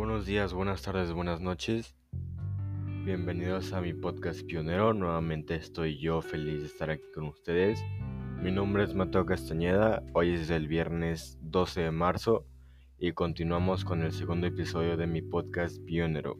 Buenos días, buenas tardes, buenas noches. Bienvenidos a mi podcast pionero. Nuevamente estoy yo feliz de estar aquí con ustedes. Mi nombre es Mateo Castañeda. Hoy es el viernes 12 de marzo y continuamos con el segundo episodio de mi podcast pionero.